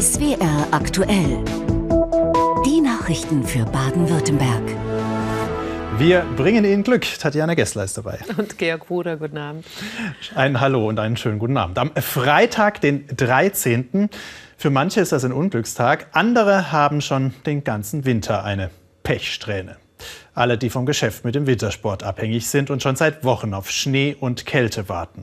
SWR aktuell. Die Nachrichten für Baden-Württemberg. Wir bringen Ihnen Glück. Tatjana Gessler ist dabei. Und Georg Bruder, guten Abend. Ein Hallo und einen schönen guten Abend. Am Freitag, den 13. Für manche ist das ein Unglückstag. Andere haben schon den ganzen Winter eine Pechsträhne. Alle, die vom Geschäft mit dem Wintersport abhängig sind und schon seit Wochen auf Schnee und Kälte warten.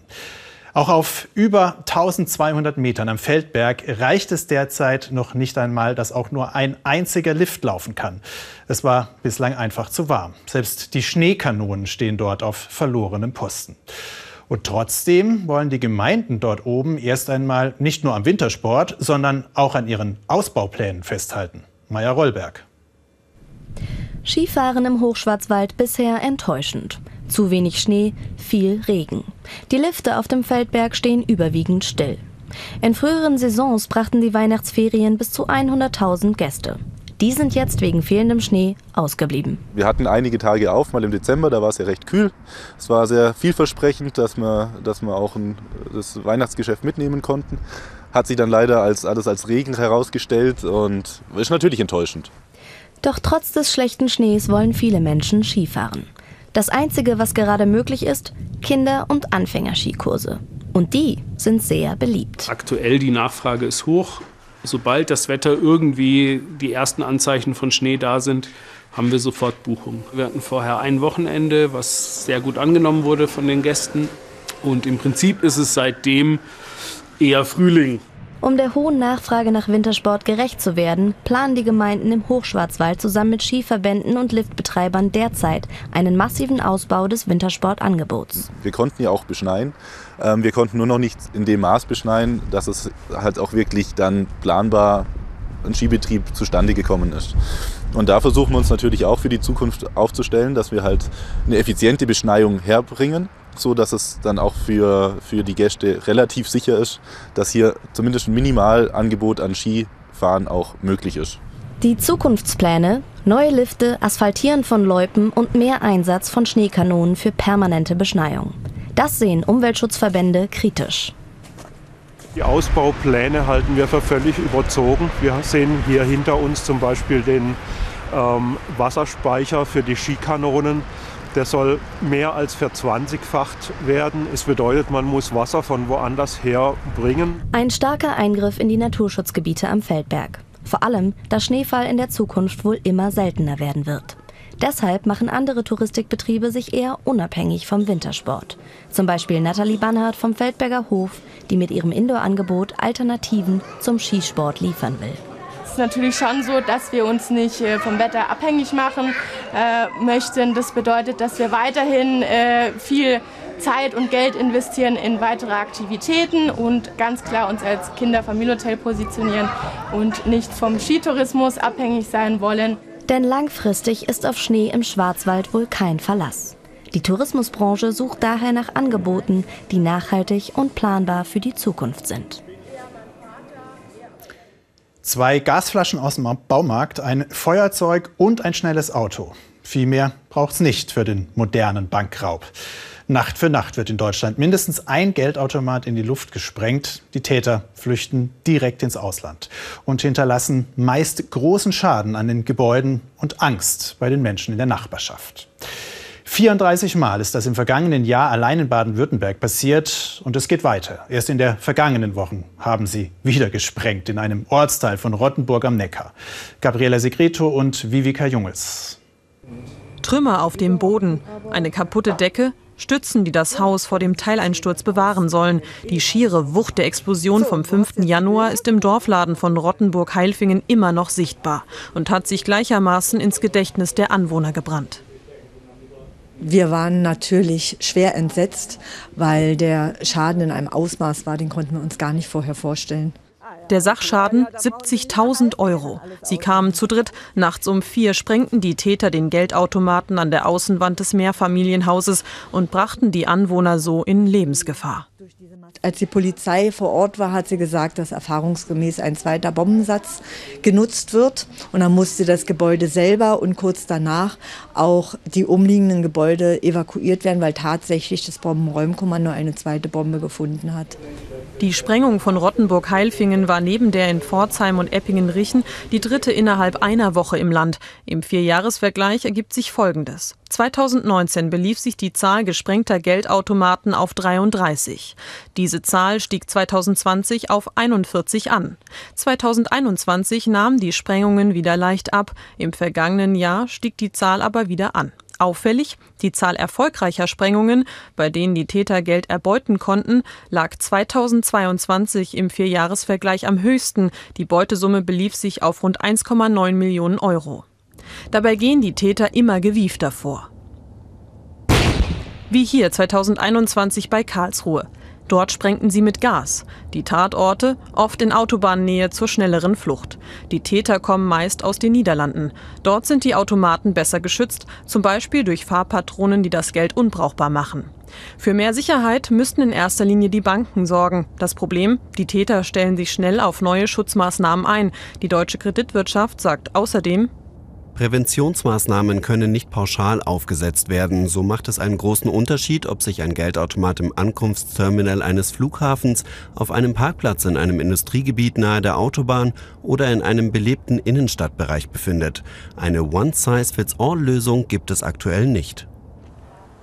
Auch auf über 1200 Metern am Feldberg reicht es derzeit noch nicht einmal, dass auch nur ein einziger Lift laufen kann. Es war bislang einfach zu warm. Selbst die Schneekanonen stehen dort auf verlorenem Posten. Und trotzdem wollen die Gemeinden dort oben erst einmal nicht nur am Wintersport, sondern auch an ihren Ausbauplänen festhalten. Meier Rollberg. Skifahren im Hochschwarzwald bisher enttäuschend. Zu wenig Schnee, viel Regen. Die Lifte auf dem Feldberg stehen überwiegend still. In früheren Saisons brachten die Weihnachtsferien bis zu 100.000 Gäste. Die sind jetzt wegen fehlendem Schnee ausgeblieben. Wir hatten einige Tage auf, mal im Dezember, da war es ja recht kühl. Es war sehr vielversprechend, dass wir, dass wir auch ein, das Weihnachtsgeschäft mitnehmen konnten. Hat sich dann leider als, alles als Regen herausgestellt und ist natürlich enttäuschend. Doch trotz des schlechten Schnees wollen viele Menschen Skifahren. Das Einzige, was gerade möglich ist, Kinder- und Anfängerskikurse. Und die sind sehr beliebt. Aktuell die Nachfrage ist hoch. Sobald das Wetter irgendwie die ersten Anzeichen von Schnee da sind, haben wir sofort Buchungen. Wir hatten vorher ein Wochenende, was sehr gut angenommen wurde von den Gästen. Und im Prinzip ist es seitdem eher Frühling. Um der hohen Nachfrage nach Wintersport gerecht zu werden, planen die Gemeinden im Hochschwarzwald zusammen mit Skiverbänden und Liftbetreibern derzeit einen massiven Ausbau des Wintersportangebots. Wir konnten ja auch beschneien. Ähm, wir konnten nur noch nicht in dem Maß beschneien, dass es halt auch wirklich dann planbar ein Skibetrieb zustande gekommen ist. Und da versuchen wir uns natürlich auch für die Zukunft aufzustellen, dass wir halt eine effiziente Beschneiung herbringen so dass es dann auch für, für die Gäste relativ sicher ist, dass hier zumindest ein Minimalangebot an Skifahren auch möglich ist. Die Zukunftspläne, neue Lifte, Asphaltieren von Loipen und mehr Einsatz von Schneekanonen für permanente Beschneiung. Das sehen Umweltschutzverbände kritisch. Die Ausbaupläne halten wir für völlig überzogen. Wir sehen hier hinter uns zum Beispiel den ähm, Wasserspeicher für die Skikanonen. Der soll mehr als verzwanzigfacht werden. Es bedeutet, man muss Wasser von woanders her bringen. Ein starker Eingriff in die Naturschutzgebiete am Feldberg. Vor allem, da Schneefall in der Zukunft wohl immer seltener werden wird. Deshalb machen andere Touristikbetriebe sich eher unabhängig vom Wintersport. Zum Beispiel Nathalie Bannhardt vom Feldberger Hof, die mit ihrem Indoor-Angebot Alternativen zum Skisport liefern will ist natürlich schon so, dass wir uns nicht äh, vom Wetter abhängig machen äh, möchten. Das bedeutet, dass wir weiterhin äh, viel Zeit und Geld investieren in weitere Aktivitäten und ganz klar uns als Kinderfamilienhotel positionieren und nicht vom Skitourismus abhängig sein wollen. Denn langfristig ist auf Schnee im Schwarzwald wohl kein Verlass. Die Tourismusbranche sucht daher nach Angeboten, die nachhaltig und planbar für die Zukunft sind. Zwei Gasflaschen aus dem Baumarkt, ein Feuerzeug und ein schnelles Auto. Viel mehr braucht es nicht für den modernen Bankraub. Nacht für Nacht wird in Deutschland mindestens ein Geldautomat in die Luft gesprengt. Die Täter flüchten direkt ins Ausland und hinterlassen meist großen Schaden an den Gebäuden und Angst bei den Menschen in der Nachbarschaft. 34 Mal ist das im vergangenen Jahr allein in Baden-Württemberg passiert und es geht weiter. Erst in der vergangenen Woche haben sie wieder gesprengt in einem Ortsteil von Rottenburg am Neckar. Gabriela Segreto und Vivika Jungels. Trümmer auf dem Boden, eine kaputte Decke, Stützen, die das Haus vor dem Teileinsturz bewahren sollen. Die schiere Wucht der Explosion vom 5. Januar ist im Dorfladen von Rottenburg-Heilfingen immer noch sichtbar und hat sich gleichermaßen ins Gedächtnis der Anwohner gebrannt. Wir waren natürlich schwer entsetzt, weil der Schaden in einem Ausmaß war, den konnten wir uns gar nicht vorher vorstellen. Der Sachschaden 70.000 Euro. Sie kamen zu dritt. Nachts um vier sprengten die Täter den Geldautomaten an der Außenwand des Mehrfamilienhauses und brachten die Anwohner so in Lebensgefahr. Als die Polizei vor Ort war, hat sie gesagt, dass erfahrungsgemäß ein zweiter Bombensatz genutzt wird. Und dann musste das Gebäude selber und kurz danach auch die umliegenden Gebäude evakuiert werden, weil tatsächlich das Bombenräumkommando eine zweite Bombe gefunden hat. Die Sprengung von Rottenburg-Heilfingen war neben der in Pforzheim und Eppingen-Richen die dritte innerhalb einer Woche im Land. Im Vierjahresvergleich ergibt sich Folgendes. 2019 belief sich die Zahl gesprengter Geldautomaten auf 33. Diese Zahl stieg 2020 auf 41 an. 2021 nahmen die Sprengungen wieder leicht ab. Im vergangenen Jahr stieg die Zahl aber wieder an. Auffällig, die Zahl erfolgreicher Sprengungen, bei denen die Täter Geld erbeuten konnten, lag 2022 im Vierjahresvergleich am höchsten. Die Beutesumme belief sich auf rund 1,9 Millionen Euro. Dabei gehen die Täter immer gewiefter vor. Wie hier 2021 bei Karlsruhe. Dort sprengten sie mit Gas. Die Tatorte oft in Autobahnnähe zur schnelleren Flucht. Die Täter kommen meist aus den Niederlanden. Dort sind die Automaten besser geschützt, zum Beispiel durch Fahrpatronen, die das Geld unbrauchbar machen. Für mehr Sicherheit müssten in erster Linie die Banken sorgen. Das Problem, die Täter stellen sich schnell auf neue Schutzmaßnahmen ein. Die deutsche Kreditwirtschaft sagt außerdem, Präventionsmaßnahmen können nicht pauschal aufgesetzt werden. So macht es einen großen Unterschied, ob sich ein Geldautomat im Ankunftsterminal eines Flughafens, auf einem Parkplatz in einem Industriegebiet nahe der Autobahn oder in einem belebten Innenstadtbereich befindet. Eine One-Size-Fits-All-Lösung gibt es aktuell nicht.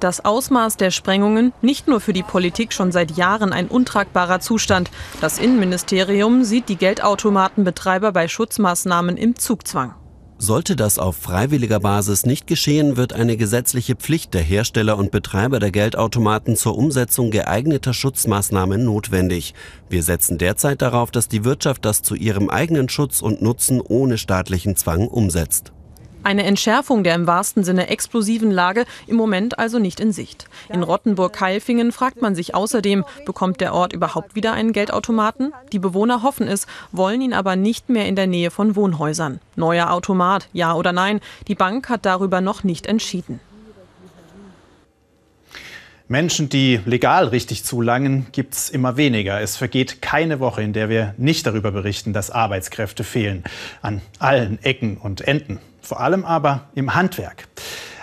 Das Ausmaß der Sprengungen nicht nur für die Politik schon seit Jahren ein untragbarer Zustand. Das Innenministerium sieht die Geldautomatenbetreiber bei Schutzmaßnahmen im Zugzwang. Sollte das auf freiwilliger Basis nicht geschehen, wird eine gesetzliche Pflicht der Hersteller und Betreiber der Geldautomaten zur Umsetzung geeigneter Schutzmaßnahmen notwendig. Wir setzen derzeit darauf, dass die Wirtschaft das zu ihrem eigenen Schutz und Nutzen ohne staatlichen Zwang umsetzt. Eine Entschärfung der im wahrsten Sinne explosiven Lage im Moment also nicht in Sicht. In Rottenburg-Keilfingen fragt man sich außerdem, bekommt der Ort überhaupt wieder einen Geldautomaten? Die Bewohner hoffen es, wollen ihn aber nicht mehr in der Nähe von Wohnhäusern. Neuer Automat, ja oder nein? Die Bank hat darüber noch nicht entschieden. Menschen, die legal richtig zulangen, gibt es immer weniger. Es vergeht keine Woche, in der wir nicht darüber berichten, dass Arbeitskräfte fehlen. An allen Ecken und Enden vor allem aber im Handwerk.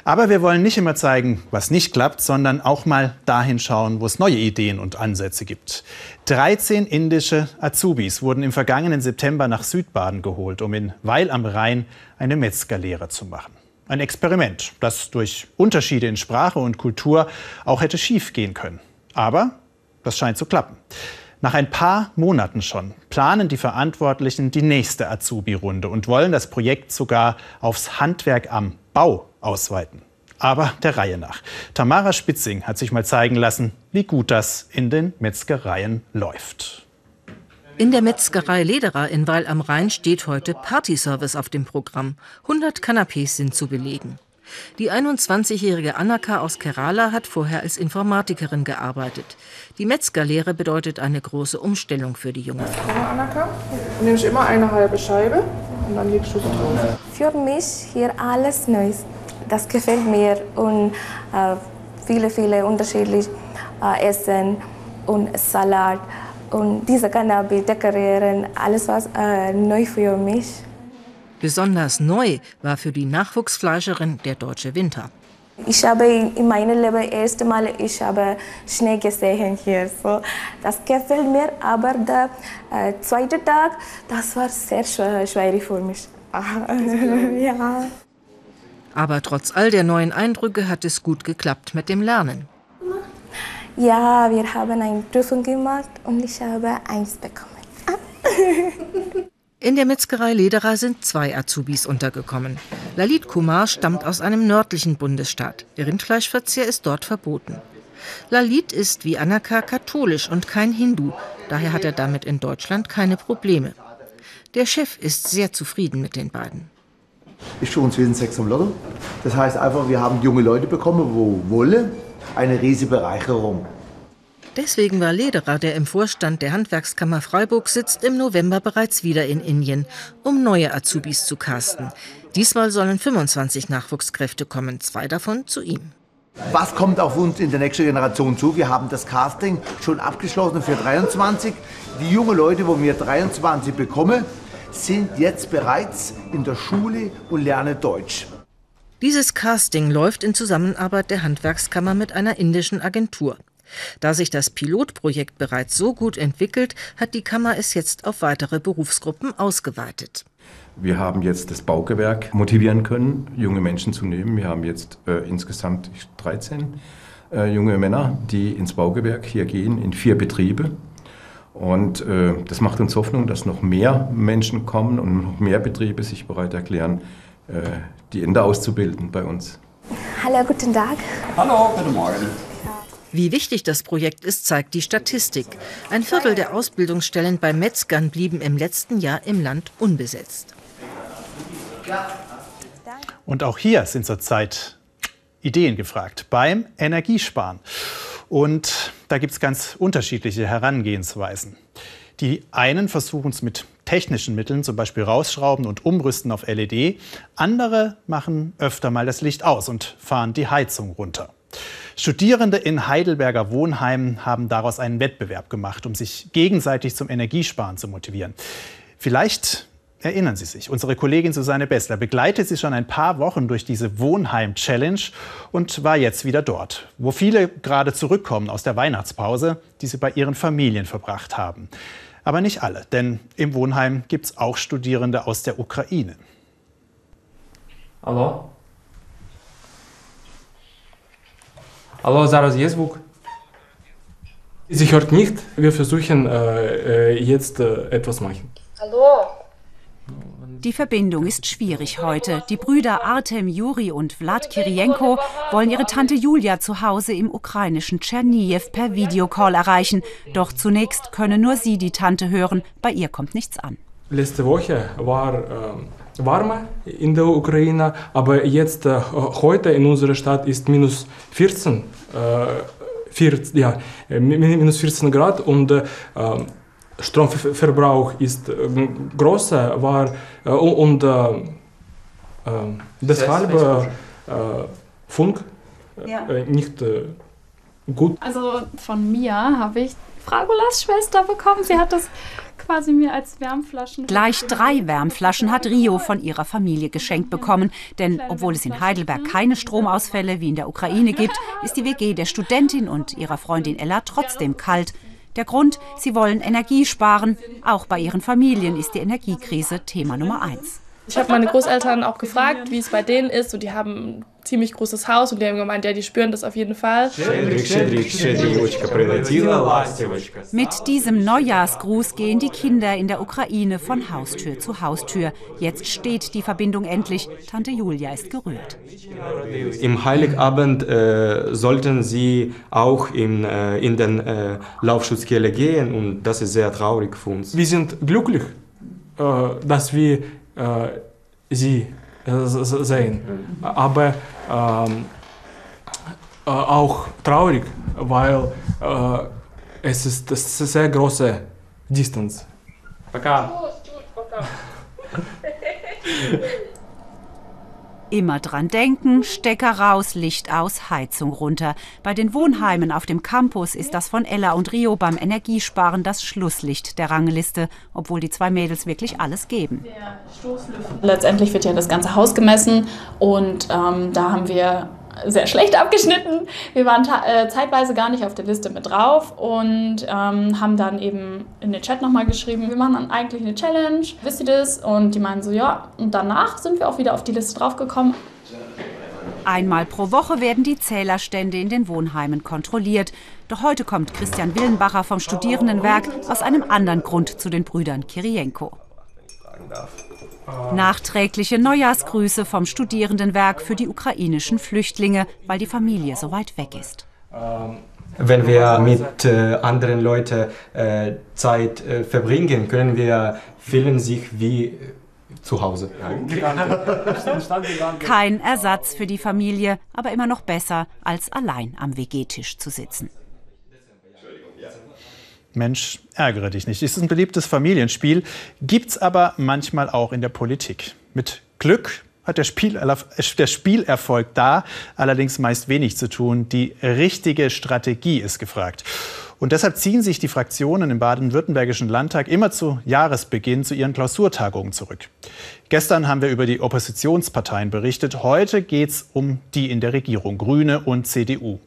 Aber wir wollen nicht immer zeigen, was nicht klappt, sondern auch mal dahin schauen, wo es neue Ideen und Ansätze gibt. 13 indische Azubis wurden im vergangenen September nach Südbaden geholt, um in Weil am Rhein eine Metzgerlehre zu machen. Ein Experiment, das durch Unterschiede in Sprache und Kultur auch hätte schiefgehen können. Aber das scheint zu klappen. Nach ein paar Monaten schon planen die Verantwortlichen die nächste Azubi-Runde und wollen das Projekt sogar aufs Handwerk am Bau ausweiten. Aber der Reihe nach. Tamara Spitzing hat sich mal zeigen lassen, wie gut das in den Metzgereien läuft. In der Metzgerei Lederer in Weil am Rhein steht heute Partyservice auf dem Programm. 100 Kanapés sind zu belegen. Die 21-jährige Anaka aus Kerala hat vorher als Informatikerin gearbeitet. Die Metzgerlehre bedeutet eine große Umstellung für die junge Frau. Anaka, du nimmst immer eine halbe Scheibe und dann legst du sie drauf. Für mich hier alles Neues. Das gefällt mir und äh, viele, viele unterschiedliche äh, Essen und Salat und diese Cannabis dekorieren, alles was äh, neu für mich. Besonders neu war für die Nachwuchsfleischerin der deutsche Winter. Ich habe in meinem Leben erst Mal ich habe Schnee gesehen hier. So, das gefällt mir, aber der äh, zweite Tag, das war sehr schwierig für mich. ja. Aber trotz all der neuen Eindrücke hat es gut geklappt mit dem Lernen. Ja, wir haben eine Prüfung gemacht und ich habe eins bekommen. In der Metzgerei Lederer sind zwei Azubis untergekommen. Lalit Kumar stammt aus einem nördlichen Bundesstaat. Der Rindfleischverzehr ist dort verboten. Lalit ist wie Anaka katholisch und kein Hindu. Daher hat er damit in Deutschland keine Probleme. Der Chef ist sehr zufrieden mit den beiden. Ist für uns ein Sex am Lotto. Das heißt einfach, wir haben junge Leute bekommen, wo Wolle eine riesige Bereicherung. Deswegen war Lederer, der im Vorstand der Handwerkskammer Freiburg sitzt, im November bereits wieder in Indien, um neue Azubis zu casten. Diesmal sollen 25 Nachwuchskräfte kommen, zwei davon zu ihm. Was kommt auf uns in der nächsten Generation zu? Wir haben das Casting schon abgeschlossen für 23. Die jungen Leute, wo wir 23 bekommen, sind jetzt bereits in der Schule und lernen Deutsch. Dieses Casting läuft in Zusammenarbeit der Handwerkskammer mit einer indischen Agentur. Da sich das Pilotprojekt bereits so gut entwickelt, hat die Kammer es jetzt auf weitere Berufsgruppen ausgeweitet. Wir haben jetzt das Baugewerk motivieren können, junge Menschen zu nehmen. Wir haben jetzt äh, insgesamt 13 äh, junge Männer, die ins Baugewerk hier gehen, in vier Betriebe. Und äh, das macht uns Hoffnung, dass noch mehr Menschen kommen und noch mehr Betriebe sich bereit erklären, äh, die Ende auszubilden bei uns. Hallo, guten Tag. Hallo, guten Morgen. Wie wichtig das Projekt ist, zeigt die Statistik. Ein Viertel der Ausbildungsstellen bei Metzgern blieben im letzten Jahr im Land unbesetzt. Und auch hier sind zurzeit Ideen gefragt beim Energiesparen. Und da gibt es ganz unterschiedliche Herangehensweisen. Die einen versuchen es mit technischen Mitteln, zum Beispiel rausschrauben und umrüsten auf LED. Andere machen öfter mal das Licht aus und fahren die Heizung runter. Studierende in Heidelberger Wohnheimen haben daraus einen Wettbewerb gemacht, um sich gegenseitig zum Energiesparen zu motivieren. Vielleicht erinnern Sie sich, unsere Kollegin Susanne Bessler begleitet Sie schon ein paar Wochen durch diese Wohnheim-Challenge und war jetzt wieder dort, wo viele gerade zurückkommen aus der Weihnachtspause, die sie bei ihren Familien verbracht haben. Aber nicht alle, denn im Wohnheim gibt es auch Studierende aus der Ukraine. Hallo? Hallo, zaraz jest Bóg. Sie hört nicht. Wir versuchen äh, äh, jetzt äh, etwas machen. Hallo. Die Verbindung ist schwierig heute. Die Brüder Artem, Juri und Vlad Kirienko wollen ihre Tante Julia zu Hause im ukrainischen Tscherniew per Videocall erreichen. Doch zunächst können nur sie die Tante hören. Bei ihr kommt nichts an. Letzte Woche war ähm warmer in der Ukraine, aber jetzt äh, heute in unserer Stadt ist minus 14, äh, 14 ja, minus 14 Grad und äh, Stromverbrauch ist äh, größer war äh, und äh, deshalb Funk ja. nicht gut. Also von mir habe ich Fragolas Schwester bekommen. Sie hat das quasi mir als Wärmflaschen. Gleich drei Wärmflaschen hat Rio von ihrer Familie geschenkt bekommen. Denn obwohl es in Heidelberg keine Stromausfälle wie in der Ukraine gibt, ist die WG der Studentin und ihrer Freundin Ella trotzdem kalt. Der Grund, sie wollen Energie sparen. Auch bei ihren Familien ist die Energiekrise Thema Nummer eins. Ich habe meine Großeltern auch gefragt, wie es bei denen ist. Und die haben ziemlich großes Haus und die haben gemeint, ja, die spüren das auf jeden Fall. Mit diesem Neujahrsgruß gehen die Kinder in der Ukraine von Haustür zu Haustür. Jetzt steht die Verbindung endlich. Tante Julia ist gerührt. Im Heiligabend äh, sollten sie auch in, äh, in den äh, Laufschutzkeller gehen und das ist sehr traurig für uns. Wir sind glücklich, äh, dass wir äh, sie sehen. Aber ähm, äh, auch traurig, weil äh, es ist, das ist eine sehr große Distanz. Пока. Immer dran denken, Stecker raus, Licht aus, Heizung runter. Bei den Wohnheimen auf dem Campus ist das von Ella und Rio beim Energiesparen das Schlusslicht der Rangliste, obwohl die zwei Mädels wirklich alles geben. Letztendlich wird ja das ganze Haus gemessen und ähm, da haben wir sehr schlecht abgeschnitten. Wir waren äh, zeitweise gar nicht auf der Liste mit drauf und ähm, haben dann eben in den Chat nochmal geschrieben, wir machen dann eigentlich eine Challenge, wisst ihr das? Und die meinen so, ja. Und danach sind wir auch wieder auf die Liste draufgekommen. Einmal pro Woche werden die Zählerstände in den Wohnheimen kontrolliert. Doch heute kommt Christian Willenbacher vom Studierendenwerk aus einem anderen Grund zu den Brüdern Kirienko. Nachträgliche Neujahrsgrüße vom Studierendenwerk für die ukrainischen Flüchtlinge, weil die Familie so weit weg ist. Wenn wir mit äh, anderen Leuten äh, Zeit äh, verbringen, können wir fühlen sich wie zu Hause. Kein Ersatz für die Familie, aber immer noch besser, als allein am WG-Tisch zu sitzen. Mensch, ärgere dich nicht. Ist ein beliebtes Familienspiel, gibt es aber manchmal auch in der Politik. Mit Glück hat der, Spiel, der Spielerfolg da allerdings meist wenig zu tun. Die richtige Strategie ist gefragt. Und deshalb ziehen sich die Fraktionen im baden-württembergischen Landtag immer zu Jahresbeginn zu ihren Klausurtagungen zurück. Gestern haben wir über die Oppositionsparteien berichtet. Heute geht es um die in der Regierung, Grüne und CDU,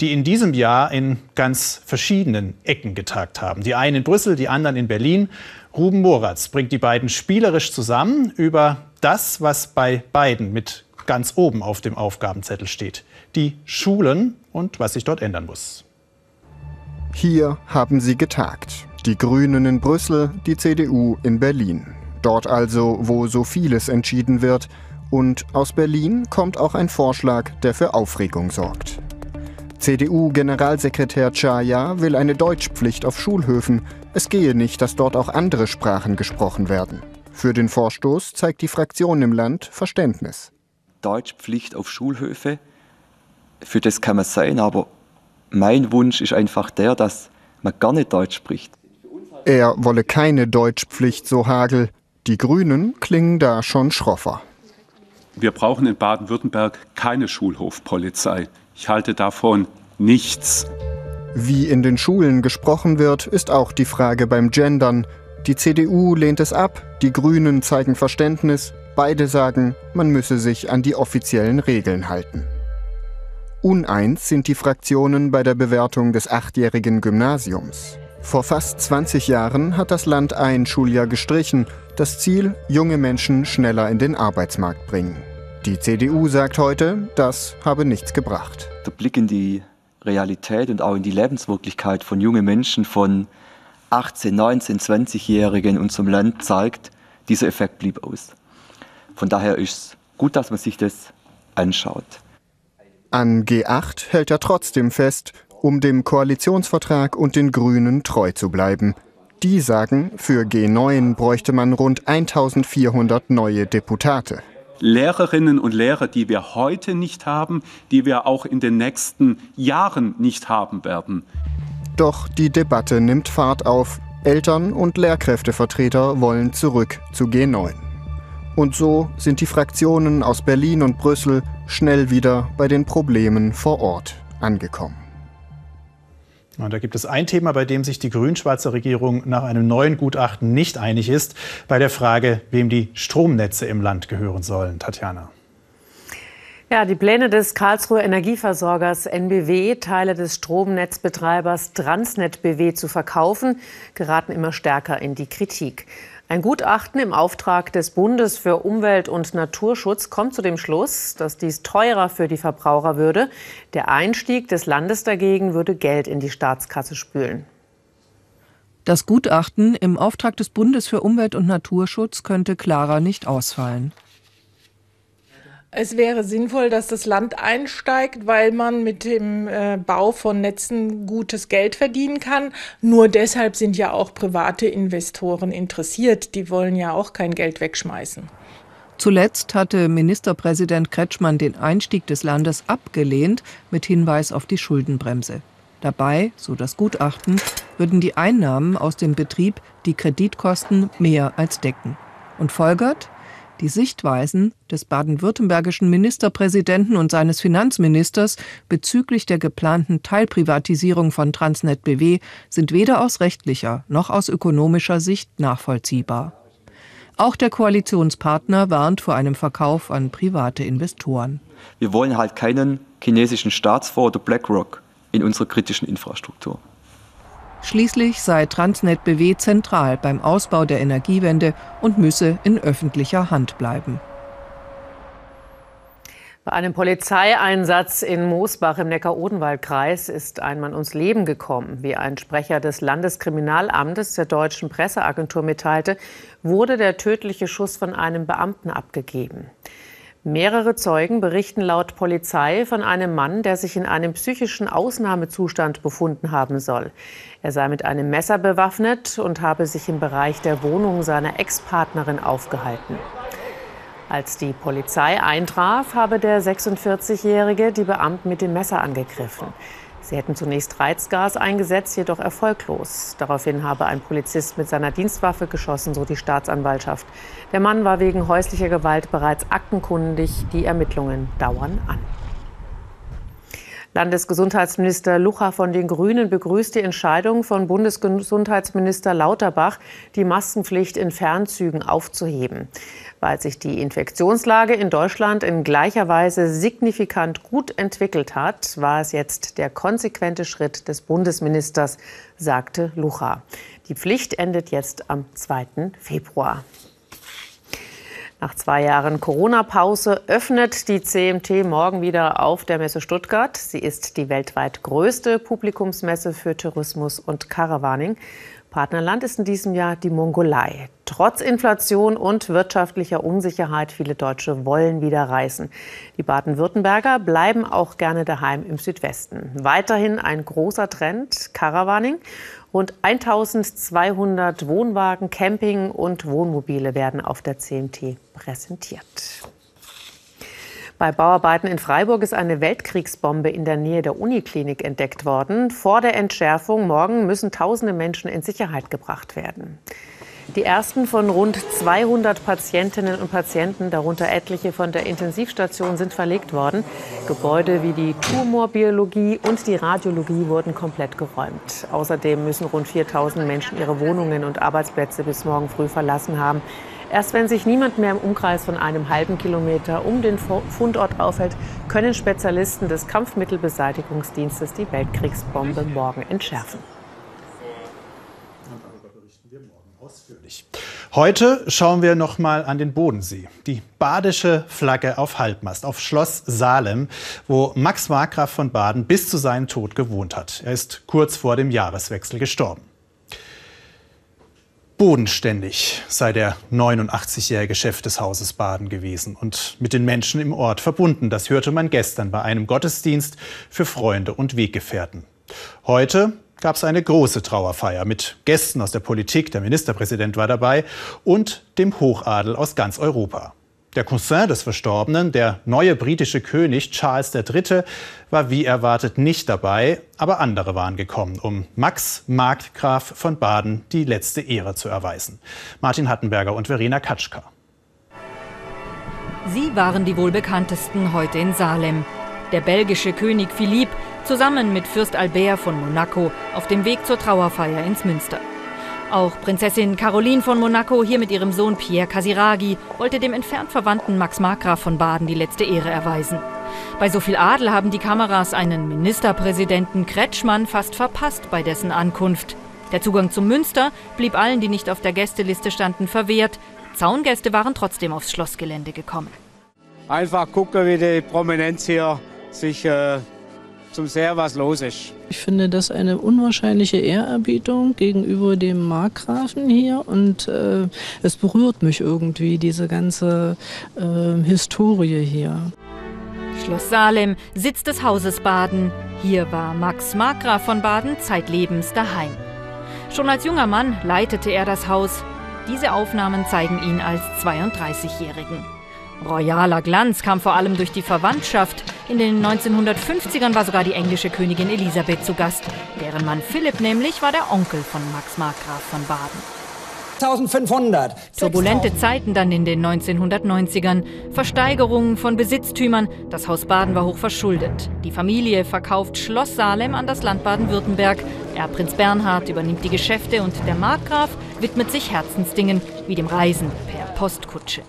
die in diesem Jahr in ganz verschiedenen Ecken getagt haben. Die einen in Brüssel, die anderen in Berlin. Ruben Moratz bringt die beiden spielerisch zusammen über das, was bei beiden mit ganz oben auf dem Aufgabenzettel steht. Die Schulen und was sich dort ändern muss. Hier haben sie getagt. Die Grünen in Brüssel, die CDU in Berlin. Dort also, wo so vieles entschieden wird. Und aus Berlin kommt auch ein Vorschlag, der für Aufregung sorgt. CDU-Generalsekretär Chaya will eine Deutschpflicht auf Schulhöfen. Es gehe nicht, dass dort auch andere Sprachen gesprochen werden. Für den Vorstoß zeigt die Fraktion im Land Verständnis. Deutschpflicht auf Schulhöfe, für das kann man sein, aber mein Wunsch ist einfach der, dass man gar nicht Deutsch spricht. Er wolle keine Deutschpflicht, so Hagel. Die Grünen klingen da schon schroffer. Wir brauchen in Baden-Württemberg keine Schulhofpolizei. Ich halte davon nichts. Wie in den Schulen gesprochen wird, ist auch die Frage beim Gendern. Die CDU lehnt es ab, die Grünen zeigen Verständnis, beide sagen, man müsse sich an die offiziellen Regeln halten. Uneins sind die Fraktionen bei der Bewertung des achtjährigen Gymnasiums. Vor fast 20 Jahren hat das Land ein Schuljahr gestrichen. Das Ziel, junge Menschen schneller in den Arbeitsmarkt bringen. Die CDU sagt heute, das habe nichts gebracht. Der Blick in die Realität und auch in die Lebenswirklichkeit von jungen Menschen, von 18, 19, 20-Jährigen in unserem Land zeigt, dieser Effekt blieb aus. Von daher ist es gut, dass man sich das anschaut. An G8 hält er trotzdem fest, um dem Koalitionsvertrag und den Grünen treu zu bleiben. Die sagen, für G9 bräuchte man rund 1400 neue Deputate. Lehrerinnen und Lehrer, die wir heute nicht haben, die wir auch in den nächsten Jahren nicht haben werden. Doch die Debatte nimmt Fahrt auf. Eltern und Lehrkräftevertreter wollen zurück zu G9. Und so sind die Fraktionen aus Berlin und Brüssel schnell wieder bei den Problemen vor Ort angekommen. Und da gibt es ein Thema, bei dem sich die grün-schwarze Regierung nach einem neuen Gutachten nicht einig ist, bei der Frage, wem die Stromnetze im Land gehören sollen. Tatjana. Ja, die Pläne des Karlsruher Energieversorgers NBW, Teile des Stromnetzbetreibers Transnet BW zu verkaufen, geraten immer stärker in die Kritik. Ein Gutachten im Auftrag des Bundes für Umwelt und Naturschutz kommt zu dem Schluss, dass dies teurer für die Verbraucher würde. Der Einstieg des Landes dagegen würde Geld in die Staatskasse spülen. Das Gutachten im Auftrag des Bundes für Umwelt und Naturschutz könnte klarer nicht ausfallen. Es wäre sinnvoll, dass das Land einsteigt, weil man mit dem äh, Bau von Netzen gutes Geld verdienen kann. Nur deshalb sind ja auch private Investoren interessiert. Die wollen ja auch kein Geld wegschmeißen. Zuletzt hatte Ministerpräsident Kretschmann den Einstieg des Landes abgelehnt mit Hinweis auf die Schuldenbremse. Dabei, so das Gutachten, würden die Einnahmen aus dem Betrieb die Kreditkosten mehr als decken. Und folgert, die Sichtweisen des baden-württembergischen Ministerpräsidenten und seines Finanzministers bezüglich der geplanten Teilprivatisierung von Transnet BW sind weder aus rechtlicher noch aus ökonomischer Sicht nachvollziehbar. Auch der Koalitionspartner warnt vor einem Verkauf an private Investoren. Wir wollen halt keinen chinesischen Staatsfonds oder BlackRock in unserer kritischen Infrastruktur. Schließlich sei Transnet BW zentral beim Ausbau der Energiewende und müsse in öffentlicher Hand bleiben. Bei einem Polizeieinsatz in Moosbach im Neckar-Odenwald-Kreis ist ein Mann ums Leben gekommen. Wie ein Sprecher des Landeskriminalamtes der deutschen Presseagentur mitteilte, wurde der tödliche Schuss von einem Beamten abgegeben. Mehrere Zeugen berichten laut Polizei von einem Mann, der sich in einem psychischen Ausnahmezustand befunden haben soll. Er sei mit einem Messer bewaffnet und habe sich im Bereich der Wohnung seiner Ex-Partnerin aufgehalten. Als die Polizei eintraf, habe der 46-Jährige die Beamten mit dem Messer angegriffen. Sie hätten zunächst Reizgas eingesetzt, jedoch erfolglos. Daraufhin habe ein Polizist mit seiner Dienstwaffe geschossen, so die Staatsanwaltschaft. Der Mann war wegen häuslicher Gewalt bereits aktenkundig. Die Ermittlungen dauern an. Landesgesundheitsminister Lucha von den Grünen begrüßt die Entscheidung von Bundesgesundheitsminister Lauterbach, die Maskenpflicht in Fernzügen aufzuheben. Weil sich die Infektionslage in Deutschland in gleicher Weise signifikant gut entwickelt hat, war es jetzt der konsequente Schritt des Bundesministers, sagte Lucha. Die Pflicht endet jetzt am 2. Februar. Nach zwei Jahren Corona-Pause öffnet die CMT morgen wieder auf der Messe Stuttgart. Sie ist die weltweit größte Publikumsmesse für Tourismus und Caravaning. Partnerland ist in diesem Jahr die Mongolei. Trotz Inflation und wirtschaftlicher Unsicherheit, viele Deutsche wollen wieder reisen. Die Baden-Württemberger bleiben auch gerne daheim im Südwesten. Weiterhin ein großer Trend, Caravaning. Rund 1200 Wohnwagen, Camping und Wohnmobile werden auf der CMT präsentiert. Bei Bauarbeiten in Freiburg ist eine Weltkriegsbombe in der Nähe der Uniklinik entdeckt worden. Vor der Entschärfung morgen müssen tausende Menschen in Sicherheit gebracht werden. Die ersten von rund 200 Patientinnen und Patienten, darunter etliche von der Intensivstation, sind verlegt worden. Gebäude wie die Tumorbiologie und die Radiologie wurden komplett geräumt. Außerdem müssen rund 4000 Menschen ihre Wohnungen und Arbeitsplätze bis morgen früh verlassen haben. Erst wenn sich niemand mehr im Umkreis von einem halben Kilometer um den Fundort aufhält, können Spezialisten des Kampfmittelbeseitigungsdienstes die Weltkriegsbombe morgen entschärfen. Ausführlich. Heute schauen wir noch mal an den Bodensee. Die badische Flagge auf Halbmast auf Schloss Salem, wo Max Markgraf von Baden bis zu seinem Tod gewohnt hat. Er ist kurz vor dem Jahreswechsel gestorben. Bodenständig sei der 89-jährige Chef des Hauses Baden gewesen und mit den Menschen im Ort verbunden. Das hörte man gestern bei einem Gottesdienst für Freunde und Weggefährten. Heute gab es eine große Trauerfeier mit Gästen aus der Politik, der Ministerpräsident war dabei und dem Hochadel aus ganz Europa. Der Cousin des Verstorbenen, der neue britische König Charles III., war wie erwartet nicht dabei, aber andere waren gekommen, um Max Markgraf von Baden die letzte Ehre zu erweisen. Martin Hattenberger und Verena Katschka. Sie waren die wohl bekanntesten heute in Salem. Der belgische König Philippe zusammen mit Fürst Albert von Monaco auf dem Weg zur Trauerfeier ins Münster. Auch Prinzessin Caroline von Monaco hier mit ihrem Sohn Pierre Casiraghi wollte dem entfernt Verwandten Max Markgraf von Baden die letzte Ehre erweisen. Bei so viel Adel haben die Kameras einen Ministerpräsidenten Kretschmann fast verpasst bei dessen Ankunft. Der Zugang zum Münster blieb allen, die nicht auf der Gästeliste standen, verwehrt. Zaungäste waren trotzdem aufs Schlossgelände gekommen. Einfach gucken, wie die Prominenz hier sich äh, zum sehr was los ist. Ich finde das eine unwahrscheinliche Ehrerbietung gegenüber dem Markgrafen hier und äh, es berührt mich irgendwie, diese ganze äh, Historie hier. Schloss Salem, Sitz des Hauses Baden. Hier war Max Markgraf von Baden zeitlebens daheim. Schon als junger Mann leitete er das Haus. Diese Aufnahmen zeigen ihn als 32-Jährigen. Royaler Glanz kam vor allem durch die Verwandtschaft. In den 1950ern war sogar die englische Königin Elisabeth zu Gast. Deren Mann Philipp nämlich war der Onkel von Max Markgraf von Baden. 1500. Turbulente Zeiten dann in den 1990ern. Versteigerungen von Besitztümern. Das Haus Baden war hoch verschuldet. Die Familie verkauft Schloss Salem an das Land Baden-Württemberg. Erbprinz Bernhard übernimmt die Geschäfte und der Markgraf widmet sich Herzensdingen wie dem Reisen per Postkutsche.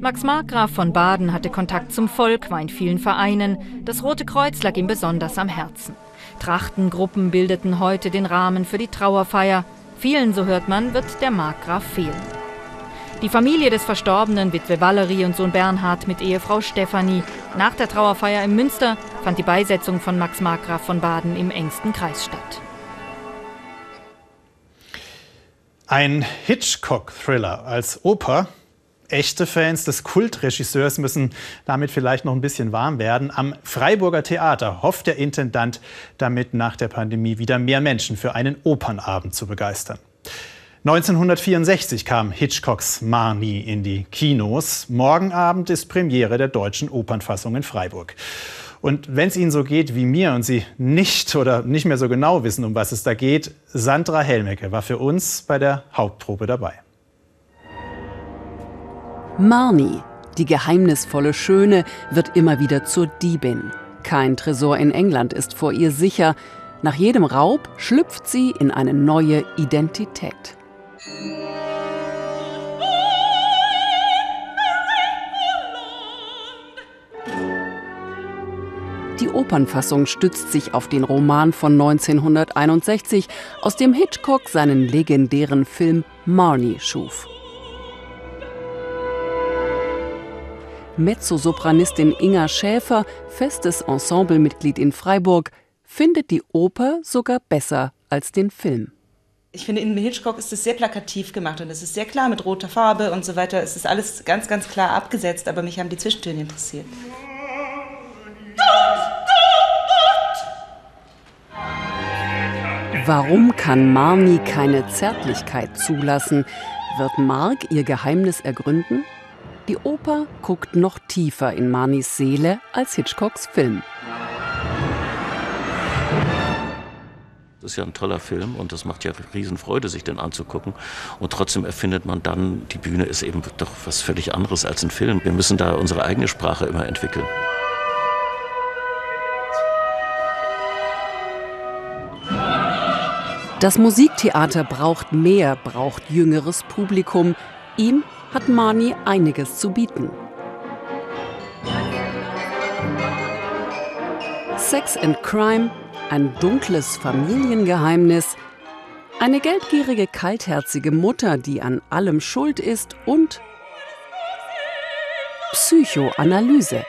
Max Markgraf von Baden hatte Kontakt zum Volk, war in vielen Vereinen. Das Rote Kreuz lag ihm besonders am Herzen. Trachtengruppen bildeten heute den Rahmen für die Trauerfeier. Vielen, so hört man, wird der Markgraf fehlen. Die Familie des Verstorbenen, Witwe Valerie und Sohn Bernhard mit Ehefrau Stefanie. Nach der Trauerfeier im Münster fand die Beisetzung von Max Markgraf von Baden im engsten Kreis statt. Ein Hitchcock-Thriller als Oper Echte Fans des Kultregisseurs müssen damit vielleicht noch ein bisschen warm werden. Am Freiburger Theater hofft der Intendant damit nach der Pandemie wieder mehr Menschen für einen Opernabend zu begeistern. 1964 kam Hitchcocks Marnie in die Kinos. Morgen Abend ist Premiere der deutschen Opernfassung in Freiburg. Und wenn es Ihnen so geht wie mir und Sie nicht oder nicht mehr so genau wissen, um was es da geht, Sandra Helmecke war für uns bei der Hauptprobe dabei. Marnie, die geheimnisvolle Schöne, wird immer wieder zur Diebin. Kein Tresor in England ist vor ihr sicher. Nach jedem Raub schlüpft sie in eine neue Identität. Die Opernfassung stützt sich auf den Roman von 1961, aus dem Hitchcock seinen legendären Film Marnie schuf. Mezzosopranistin Inga Schäfer, festes Ensemblemitglied in Freiburg, findet die Oper sogar besser als den Film. Ich finde, in Hitchcock ist es sehr plakativ gemacht und es ist sehr klar mit roter Farbe und so weiter. Es ist alles ganz, ganz klar abgesetzt, aber mich haben die Zwischentöne interessiert. Warum kann Marnie keine Zärtlichkeit zulassen? Wird Mark ihr Geheimnis ergründen? Die Oper guckt noch tiefer in Marnies Seele als Hitchcocks Film. Das ist ja ein toller Film und das macht ja Riesenfreude, sich den anzugucken. Und trotzdem erfindet man dann, die Bühne ist eben doch was völlig anderes als ein Film. Wir müssen da unsere eigene Sprache immer entwickeln. Das Musiktheater braucht mehr, braucht jüngeres Publikum. Ihm hat Marnie einiges zu bieten. Sex and Crime, ein dunkles Familiengeheimnis, eine geldgierige, kaltherzige Mutter, die an allem schuld ist und Psychoanalyse.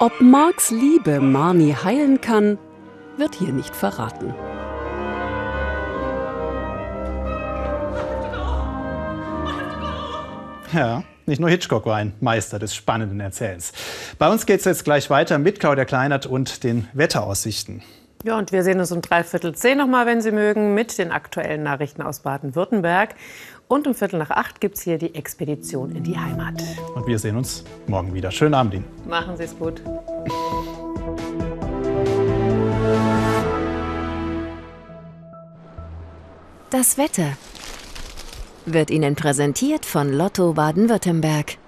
Ob Marks Liebe Marnie heilen kann, wird hier nicht verraten. Ja, nicht nur Hitchcock war ein Meister des spannenden Erzählens. Bei uns geht es jetzt gleich weiter mit Claudia Kleinert und den Wetteraussichten. Ja, und wir sehen uns um dreiviertel zehn nochmal, wenn Sie mögen, mit den aktuellen Nachrichten aus Baden-Württemberg. Und um Viertel nach acht gibt es hier die Expedition in die Heimat. Und wir sehen uns morgen wieder. Schönen Abend Ihnen. Machen Sie es gut. Das Wetter wird Ihnen präsentiert von Lotto Baden-Württemberg.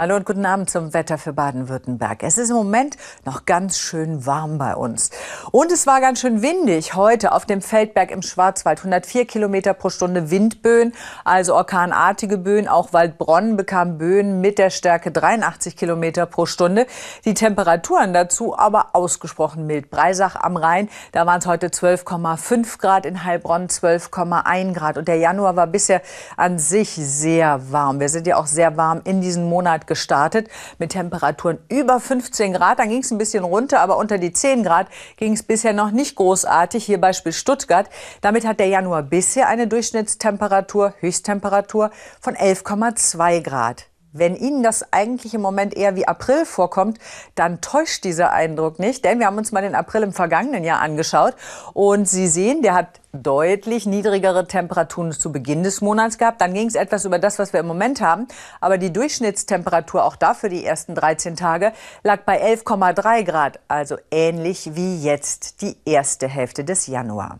Hallo und guten Abend zum Wetter für Baden-Württemberg. Es ist im Moment noch ganz schön warm bei uns. Und es war ganz schön windig heute auf dem Feldberg im Schwarzwald. 104 Kilometer pro Stunde Windböen, also orkanartige Böen. Auch Waldbronn bekam Böen mit der Stärke 83 Kilometer pro Stunde. Die Temperaturen dazu aber ausgesprochen mild. Breisach am Rhein, da waren es heute 12,5 Grad, in Heilbronn 12,1 Grad. Und der Januar war bisher an sich sehr warm. Wir sind ja auch sehr warm in diesem Monat gestartet mit Temperaturen über 15 Grad. Dann ging es ein bisschen runter, aber unter die 10 Grad ging es bisher noch nicht großartig. Hier Beispiel Stuttgart. Damit hat der Januar bisher eine Durchschnittstemperatur, Höchsttemperatur von 11,2 Grad. Wenn Ihnen das eigentlich im Moment eher wie April vorkommt, dann täuscht dieser Eindruck nicht, denn wir haben uns mal den April im vergangenen Jahr angeschaut und Sie sehen, der hat deutlich niedrigere Temperaturen zu Beginn des Monats gehabt. Dann ging es etwas über das, was wir im Moment haben, aber die Durchschnittstemperatur auch dafür die ersten 13 Tage lag bei 11,3 Grad, also ähnlich wie jetzt die erste Hälfte des Januar.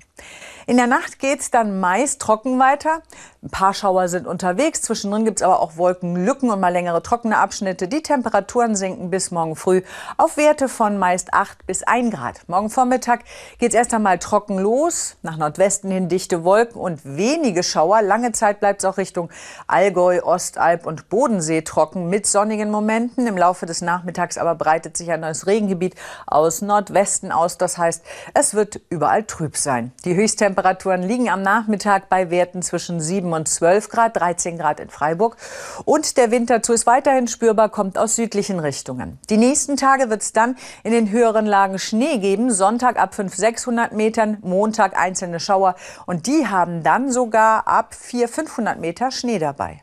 In der Nacht geht es dann meist trocken weiter. Ein paar Schauer sind unterwegs. Zwischendrin gibt es aber auch Wolkenlücken und mal längere trockene Abschnitte. Die Temperaturen sinken bis morgen früh auf Werte von meist 8 bis 1 Grad. Morgen Vormittag geht es erst einmal trocken los. Nach Nordwesten hin dichte Wolken und wenige Schauer. Lange Zeit bleibt es auch Richtung Allgäu, Ostalb und Bodensee trocken mit sonnigen Momenten. Im Laufe des Nachmittags aber breitet sich ein neues Regengebiet aus Nordwesten aus. Das heißt, es wird überall trüb sein. Die Höchsttemperatur Temperaturen liegen am Nachmittag bei Werten zwischen 7 und 12 Grad, 13 Grad in Freiburg. Und der Wind dazu ist weiterhin spürbar, kommt aus südlichen Richtungen. Die nächsten Tage wird es dann in den höheren Lagen Schnee geben. Sonntag ab 500, 600 Metern, Montag einzelne Schauer. Und die haben dann sogar ab 400, 500 Meter Schnee dabei.